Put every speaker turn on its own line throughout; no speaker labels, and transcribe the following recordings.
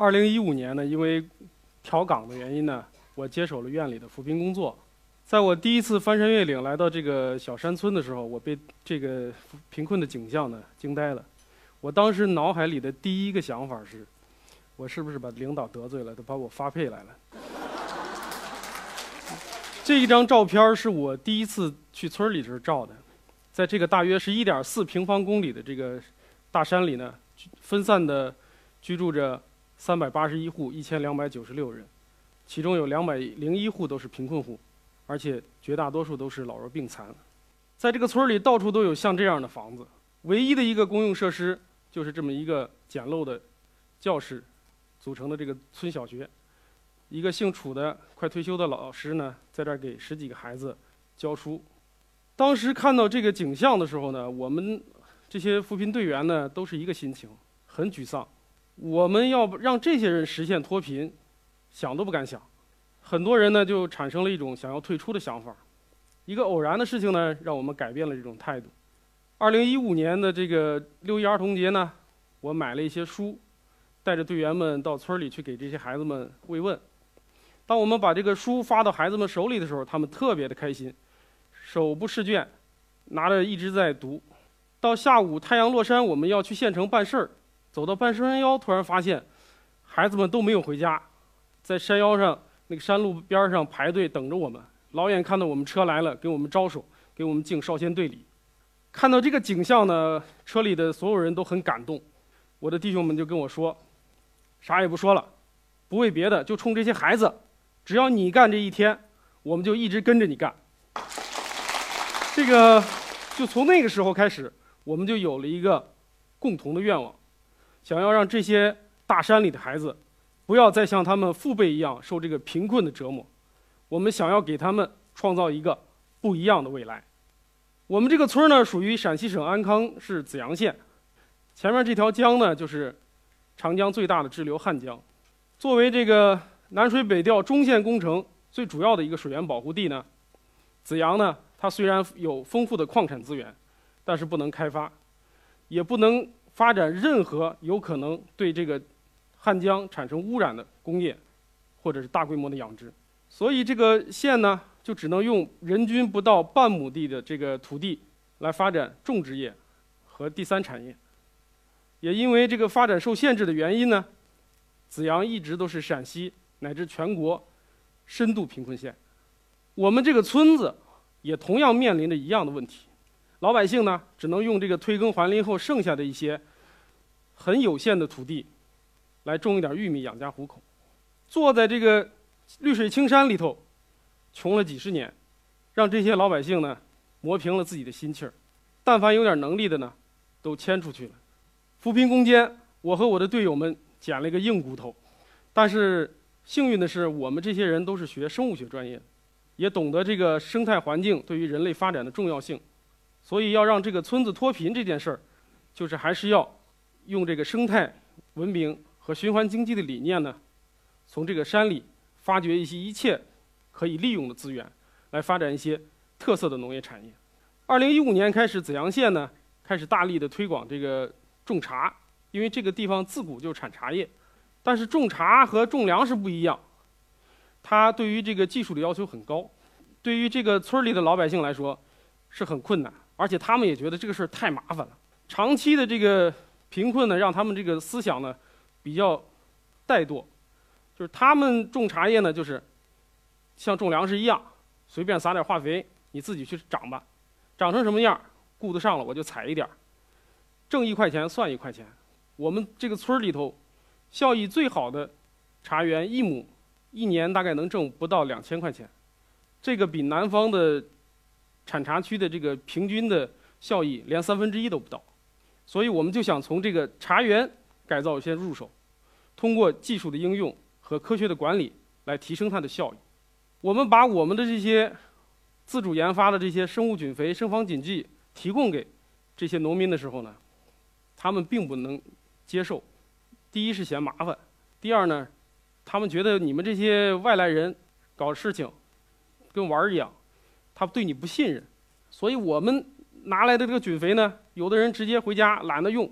二零一五年呢，因为调岗的原因呢，我接手了院里的扶贫工作。在我第一次翻山越岭来到这个小山村的时候，我被这个贫困的景象呢惊呆了。我当时脑海里的第一个想法是，我是不是把领导得罪了？都把我发配来了。这一张照片是我第一次去村里时照的，在这个大约是一点四平方公里的这个大山里呢，分散的居住着。三百八十一户，一千两百九十六人，其中有两百零一户都是贫困户，而且绝大多数都是老弱病残。在这个村里，到处都有像这样的房子，唯一的一个公用设施就是这么一个简陋的教室组成的这个村小学。一个姓楚的快退休的老师呢，在这儿给十几个孩子教书。当时看到这个景象的时候呢，我们这些扶贫队员呢，都是一个心情，很沮丧。我们要让这些人实现脱贫，想都不敢想。很多人呢就产生了一种想要退出的想法。一个偶然的事情呢，让我们改变了这种态度。二零一五年的这个六一儿童节呢，我买了一些书，带着队员们到村里去给这些孩子们慰问。当我们把这个书发到孩子们手里的时候，他们特别的开心，手不释卷，拿着一直在读。到下午太阳落山，我们要去县城办事儿。走到半山腰，突然发现，孩子们都没有回家，在山腰上那个山路边上排队等着我们。老远看到我们车来了，给我们招手，给我们敬少先队礼。看到这个景象呢，车里的所有人都很感动。我的弟兄们就跟我说：“啥也不说了，不为别的，就冲这些孩子，只要你干这一天，我们就一直跟着你干。”这个，就从那个时候开始，我们就有了一个共同的愿望。想要让这些大山里的孩子，不要再像他们父辈一样受这个贫困的折磨，我们想要给他们创造一个不一样的未来。我们这个村呢，属于陕西省安康市紫阳县，前面这条江呢，就是长江最大的支流汉江。作为这个南水北调中线工程最主要的一个水源保护地呢，紫阳呢，它虽然有丰富的矿产资源，但是不能开发，也不能。发展任何有可能对这个汉江产生污染的工业，或者是大规模的养殖，所以这个县呢就只能用人均不到半亩地的这个土地来发展种植业和第三产业。也因为这个发展受限制的原因呢，子阳一直都是陕西乃至全国深度贫困县。我们这个村子也同样面临着一样的问题，老百姓呢只能用这个退耕还林后剩下的一些。很有限的土地，来种一点玉米养家糊口，坐在这个绿水青山里头，穷了几十年，让这些老百姓呢磨平了自己的心气儿。但凡有点能力的呢，都迁出去了。扶贫攻坚，我和我的队友们捡了一个硬骨头，但是幸运的是，我们这些人都是学生物学专业，也懂得这个生态环境对于人类发展的重要性，所以要让这个村子脱贫这件事儿，就是还是要。用这个生态文明和循环经济的理念呢，从这个山里发掘一些一切可以利用的资源，来发展一些特色的农业产业。二零一五年开始，紫阳县呢开始大力的推广这个种茶，因为这个地方自古就产茶叶。但是种茶和种粮食不一样，它对于这个技术的要求很高，对于这个村里的老百姓来说是很困难，而且他们也觉得这个事儿太麻烦了，长期的这个。贫困呢，让他们这个思想呢比较怠惰，就是他们种茶叶呢，就是像种粮食一样，随便撒点化肥，你自己去长吧，长成什么样儿，顾得上了我就采一点儿，挣一块钱算一块钱。我们这个村里头，效益最好的茶园一亩一年大概能挣不到两千块钱，这个比南方的产茶区的这个平均的效益连三分之一都不到。所以我们就想从这个茶园改造先入手，通过技术的应用和科学的管理来提升它的效益。我们把我们的这些自主研发的这些生物菌肥、生防菌剂提供给这些农民的时候呢，他们并不能接受。第一是嫌麻烦，第二呢，他们觉得你们这些外来人搞事情跟玩儿一样，他对你不信任。所以我们。拿来的这个菌肥呢，有的人直接回家懒得用，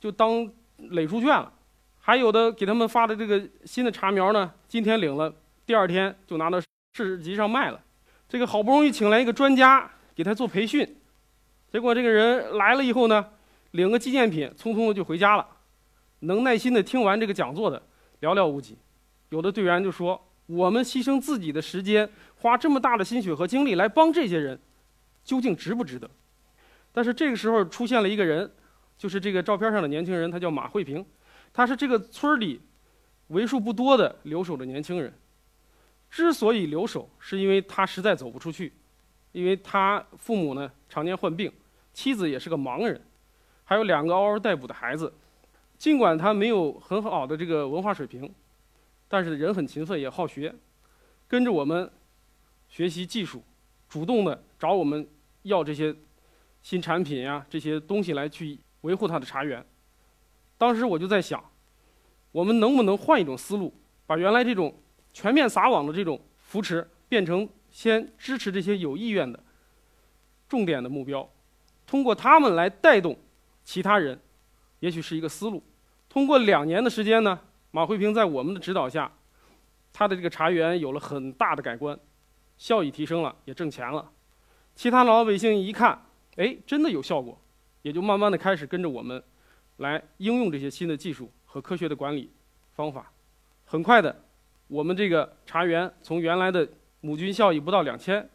就当垒猪圈了；还有的给他们发的这个新的茶苗呢，今天领了，第二天就拿到市集上卖了。这个好不容易请来一个专家给他做培训，结果这个人来了以后呢，领个纪念品，匆匆的就回家了。能耐心的听完这个讲座的寥寥无几。有的队员就说：“我们牺牲自己的时间，花这么大的心血和精力来帮这些人，究竟值不值得？”但是这个时候出现了一个人，就是这个照片上的年轻人，他叫马慧平，他是这个村里为数不多的留守的年轻人。之所以留守，是因为他实在走不出去，因为他父母呢常年患病，妻子也是个盲人，还有两个嗷嗷待哺的孩子。尽管他没有很好的这个文化水平，但是人很勤奋也好学，跟着我们学习技术，主动的找我们要这些新产品呀这些东西来去维护他的茶园。当时我就在想，我们能不能换一种思路，把原来这种。全面撒网的这种扶持，变成先支持这些有意愿的重点的目标，通过他们来带动其他人，也许是一个思路。通过两年的时间呢，马慧平在我们的指导下，他的这个茶园有了很大的改观，效益提升了，也挣钱了。其他老百姓一看，哎，真的有效果，也就慢慢的开始跟着我们来应用这些新的技术和科学的管理方法。很快的。我们这个茶园从原来的亩均效益不到两千，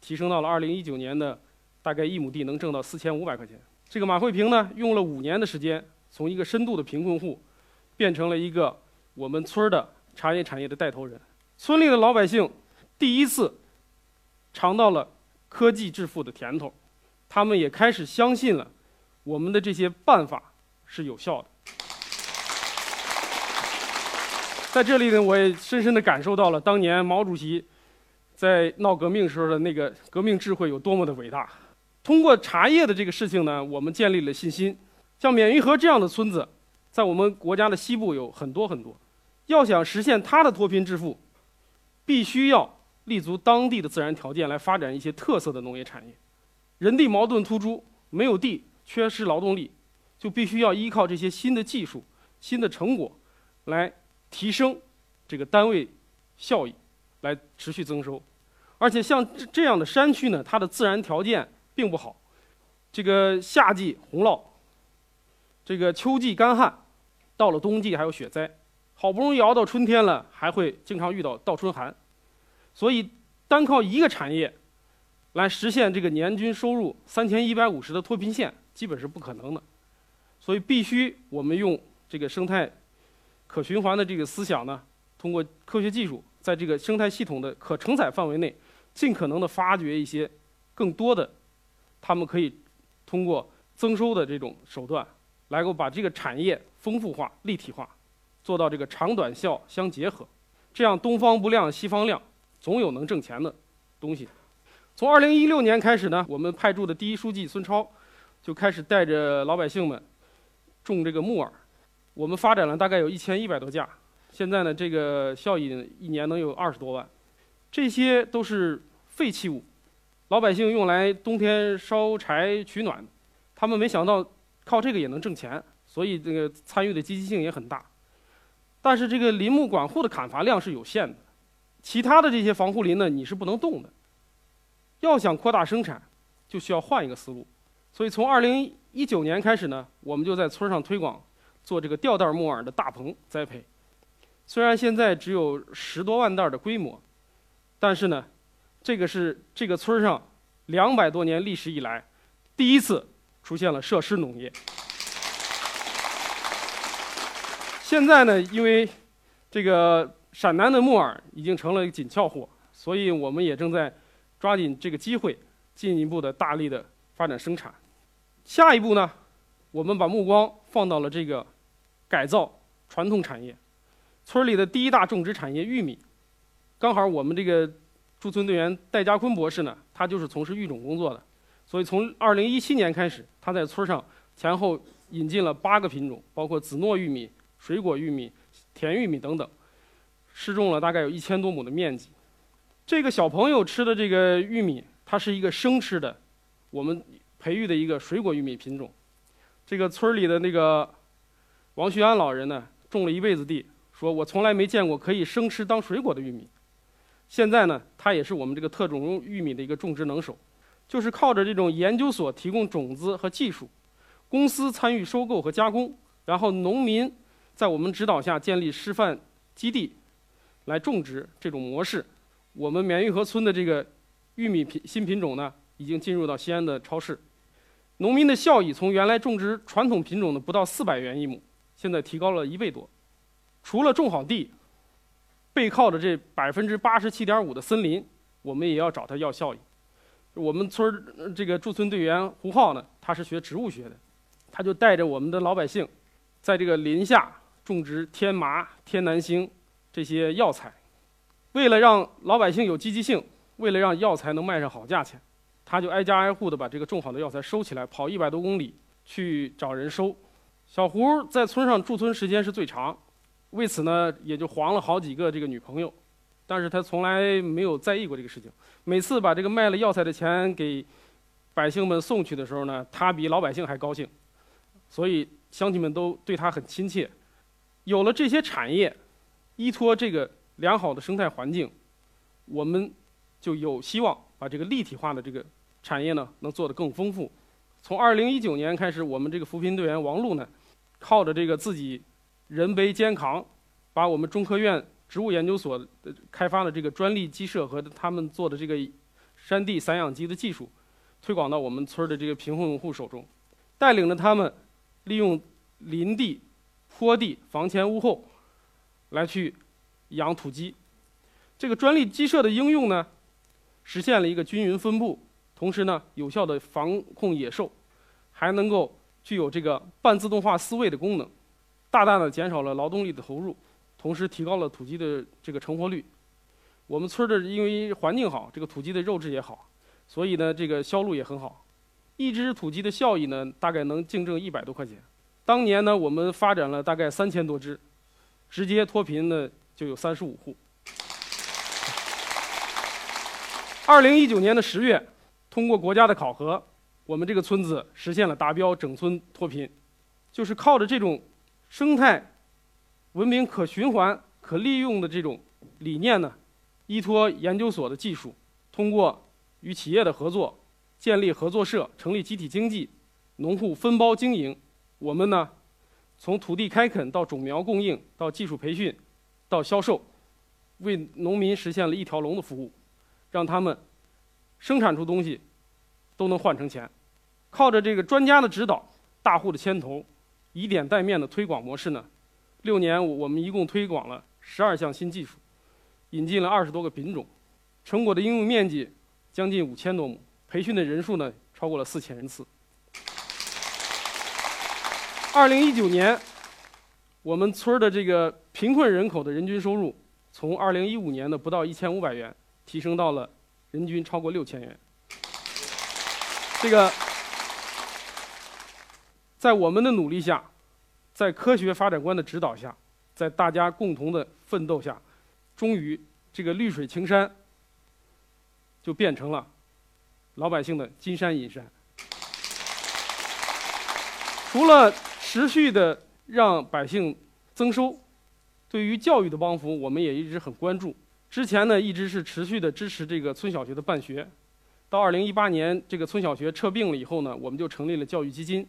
提升到了二零一九年的大概一亩地能挣到四千五百块钱。这个马慧平呢，用了五年的时间，从一个深度的贫困户，变成了一个我们村儿的茶叶产业的带头人。村里的老百姓第一次尝到了科技致富的甜头，他们也开始相信了我们的这些办法是有效的。在这里呢，我也深深地感受到了当年毛主席在闹革命时候的那个革命智慧有多么的伟大。通过茶叶的这个事情呢，我们建立了信心。像免运河这样的村子，在我们国家的西部有很多很多。要想实现它的脱贫致富，必须要立足当地的自然条件来发展一些特色的农业产业。人地矛盾突出，没有地，缺失劳动力，就必须要依靠这些新的技术、新的成果来。提升这个单位效益，来持续增收，而且像这这样的山区呢，它的自然条件并不好，这个夏季洪涝，这个秋季干旱，到了冬季还有雪灾，好不容易熬到春天了，还会经常遇到倒春寒，所以单靠一个产业来实现这个年均收入三千一百五十的脱贫线，基本是不可能的，所以必须我们用这个生态。可循环的这个思想呢，通过科学技术，在这个生态系统的可承载范围内，尽可能的发掘一些更多的，他们可以通过增收的这种手段，来够把这个产业丰富化、立体化，做到这个长短效相结合，这样东方不亮西方亮，总有能挣钱的东西。从二零一六年开始呢，我们派驻的第一书记孙超就开始带着老百姓们种这个木耳。我们发展了大概有一千一百多架，现在呢，这个效益一年能有二十多万。这些都是废弃物，老百姓用来冬天烧柴取暖，他们没想到靠这个也能挣钱，所以这个参与的积极性也很大。但是这个林木管护的砍伐量是有限的，其他的这些防护林呢，你是不能动的。要想扩大生产，就需要换一个思路。所以从二零一九年开始呢，我们就在村上推广。做这个吊袋木耳的大棚栽培，虽然现在只有十多万袋的规模，但是呢，这个是这个村上两百多年历史以来第一次出现了设施农业。现在呢，因为这个陕南的木耳已经成了紧俏货，所以我们也正在抓紧这个机会，进一步的大力的发展生产。下一步呢，我们把目光放到了这个。改造传统产业，村里的第一大种植产业玉米，刚好我们这个驻村队员戴家坤博士呢，他就是从事育种工作的，所以从二零一七年开始，他在村上前后引进了八个品种，包括紫糯玉米、水果玉米、甜玉米等等，试种了大概有一千多亩的面积。这个小朋友吃的这个玉米，它是一个生吃的，我们培育的一个水果玉米品种。这个村儿里的那个。王旭安老人呢，种了一辈子地，说我从来没见过可以生吃当水果的玉米。现在呢，他也是我们这个特种玉米的一个种植能手，就是靠着这种研究所提供种子和技术，公司参与收购和加工，然后农民在我们指导下建立示范基地，来种植这种模式。我们棉玉河村的这个玉米品新品种呢，已经进入到西安的超市。农民的效益从原来种植传统品种的不到四百元一亩，现在提高了一倍多。除了种好地，背靠着这百分之八十七点五的森林，我们也要找他要效益。我们村这个驻村队员胡浩呢，他是学植物学的，他就带着我们的老百姓，在这个林下种植天麻、天南星这些药材。为了让老百姓有积极性，为了让药材能卖上好价钱，他就挨家挨户的把这个种好的药材收起来，跑一百多公里去找人收。小胡在村上驻村时间是最长。为此呢，也就黄了好几个这个女朋友，但是他从来没有在意过这个事情。每次把这个卖了药材的钱给百姓们送去的时候呢，他比老百姓还高兴，所以乡亲们都对他很亲切。有了这些产业，依托这个良好的生态环境，我们就有希望把这个立体化的这个产业呢，能做得更丰富。从2019年开始，我们这个扶贫队员王璐呢，靠着这个自己。人背肩扛，把我们中科院植物研究所开发的这个专利鸡舍和他们做的这个山地散养鸡的技术，推广到我们村的这个贫困户手中，带领着他们利用林地、坡地、房前屋后来去养土鸡。这个专利鸡舍的应用呢，实现了一个均匀分布，同时呢，有效的防控野兽，还能够具有这个半自动化饲喂的功能。大大的减少了劳动力的投入，同时提高了土鸡的这个成活率。我们村的因为环境好，这个土鸡的肉质也好，所以呢，这个销路也很好。一只土鸡的效益呢，大概能净挣一百多块钱。当年呢，我们发展了大概三千多只，直接脱贫的就有三十五户。二零一九年的十月，通过国家的考核，我们这个村子实现了达标，整村脱贫，就是靠着这种。生态文明可循环、可利用的这种理念呢，依托研究所的技术，通过与企业的合作，建立合作社，成立集体经济，农户分包经营，我们呢，从土地开垦到种苗供应，到技术培训，到销售，为农民实现了一条龙的服务，让他们生产出东西都能换成钱，靠着这个专家的指导，大户的牵头。以点带面的推广模式呢，六年我们一共推广了十二项新技术，引进了二十多个品种，成果的应用面积将近五千多亩，培训的人数呢超过了四千人次。二零一九年，我们村的这个贫困人口的人均收入，从二零一五年的不到一千五百元，提升到了人均超过六千元。这个。在我们的努力下，在科学发展观的指导下，在大家共同的奋斗下，终于这个绿水青山就变成了老百姓的金山银山。除了持续的让百姓增收，对于教育的帮扶，我们也一直很关注。之前呢，一直是持续的支持这个村小学的办学。到二零一八年，这个村小学撤并了以后呢，我们就成立了教育基金。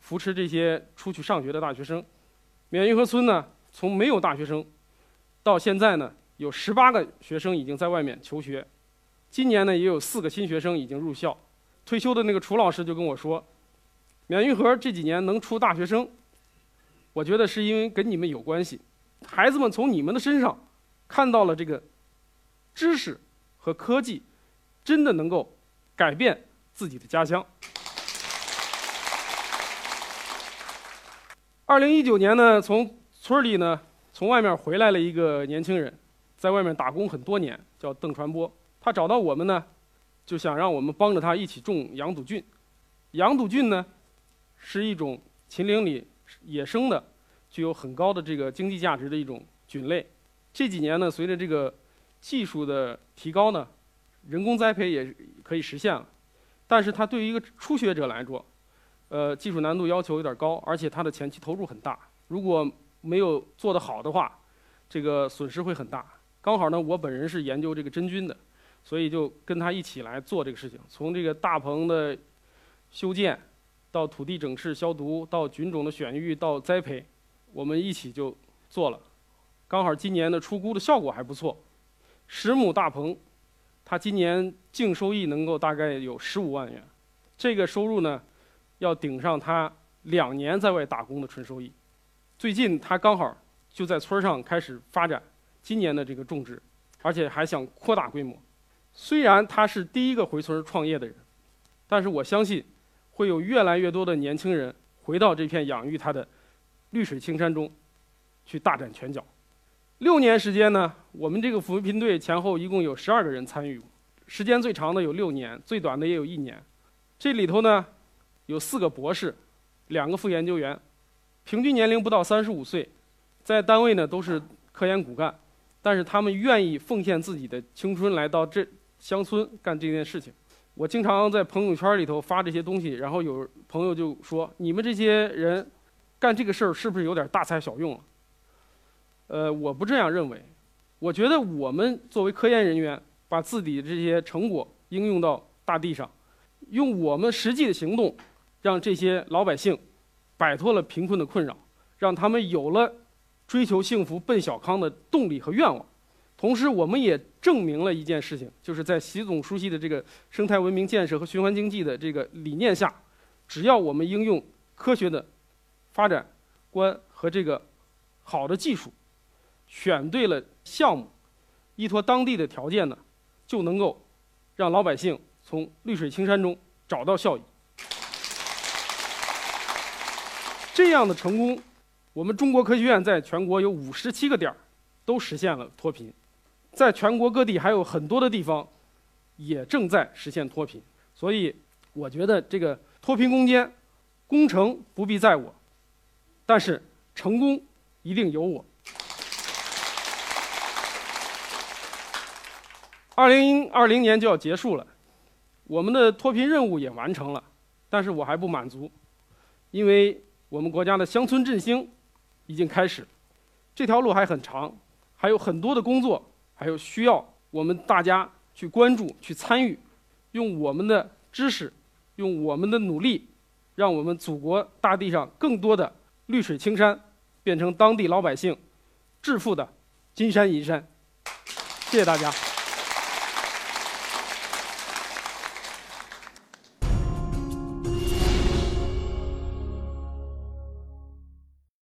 扶持这些出去上学的大学生，绵玉河村呢，从没有大学生，到现在呢，有十八个学生已经在外面求学，今年呢，也有四个新学生已经入校。退休的那个楚老师就跟我说，绵玉河这几年能出大学生，我觉得是因为跟你们有关系，孩子们从你们的身上看到了这个知识和科技，真的能够改变自己的家乡。二零一九年呢，从村里呢，从外面回来了一个年轻人，在外面打工很多年，叫邓传波。他找到我们呢，就想让我们帮着他一起种羊肚菌。羊肚菌呢，是一种秦岭里野生的、具有很高的这个经济价值的一种菌类。这几年呢，随着这个技术的提高呢，人工栽培也可以实现了。但是它对于一个初学者来说，呃，技术难度要求有点高，而且它的前期投入很大。如果没有做得好的话，这个损失会很大。刚好呢，我本人是研究这个真菌的，所以就跟他一起来做这个事情。从这个大棚的修建，到土地整治消毒，到菌种的选育，到栽培，我们一起就做了。刚好今年的出菇的效果还不错，十亩大棚，它今年净收益能够大概有十五万元，这个收入呢，要顶上他两年在外打工的纯收益。最近他刚好就在村上开始发展。今年的这个种植，而且还想扩大规模。虽然他是第一个回村创业的人，但是我相信，会有越来越多的年轻人回到这片养育他的绿水青山中，去大展拳脚。六年时间呢，我们这个扶贫队前后一共有十二个人参与，时间最长的有六年，最短的也有一年。这里头呢，有四个博士，两个副研究员，平均年龄不到三十五岁，在单位呢都是科研骨干。但是他们愿意奉献自己的青春来到这乡村干这件事情。我经常在朋友圈里头发这些东西，然后有朋友就说：“你们这些人干这个事儿是不是有点大材小用了？”呃，我不这样认为。我觉得我们作为科研人员，把自己的这些成果应用到大地上，用我们实际的行动，让这些老百姓摆脱了贫困的困扰，让他们有了。追求幸福、奔小康的动力和愿望，同时我们也证明了一件事情，就是在习总书记的这个生态文明建设和循环经济的这个理念下，只要我们应用科学的发展观和这个好的技术，选对了项目，依托当地的条件呢，就能够让老百姓从绿水青山中找到效益。这样的成功。我们中国科学院在全国有五十七个点，都实现了脱贫，在全国各地还有很多的地方，也正在实现脱贫。所以，我觉得这个脱贫攻坚工程不必在我，但是成功一定有我。二零二零年就要结束了，我们的脱贫任务也完成了，但是我还不满足，因为我们国家的乡村振兴。已经开始，这条路还很长，还有很多的工作，还有需要我们大家去关注、去参与，用我们的知识，用我们的努力，让我们祖国大地上更多的绿水青山，变成当地老百姓致富的金山银山。谢谢大家。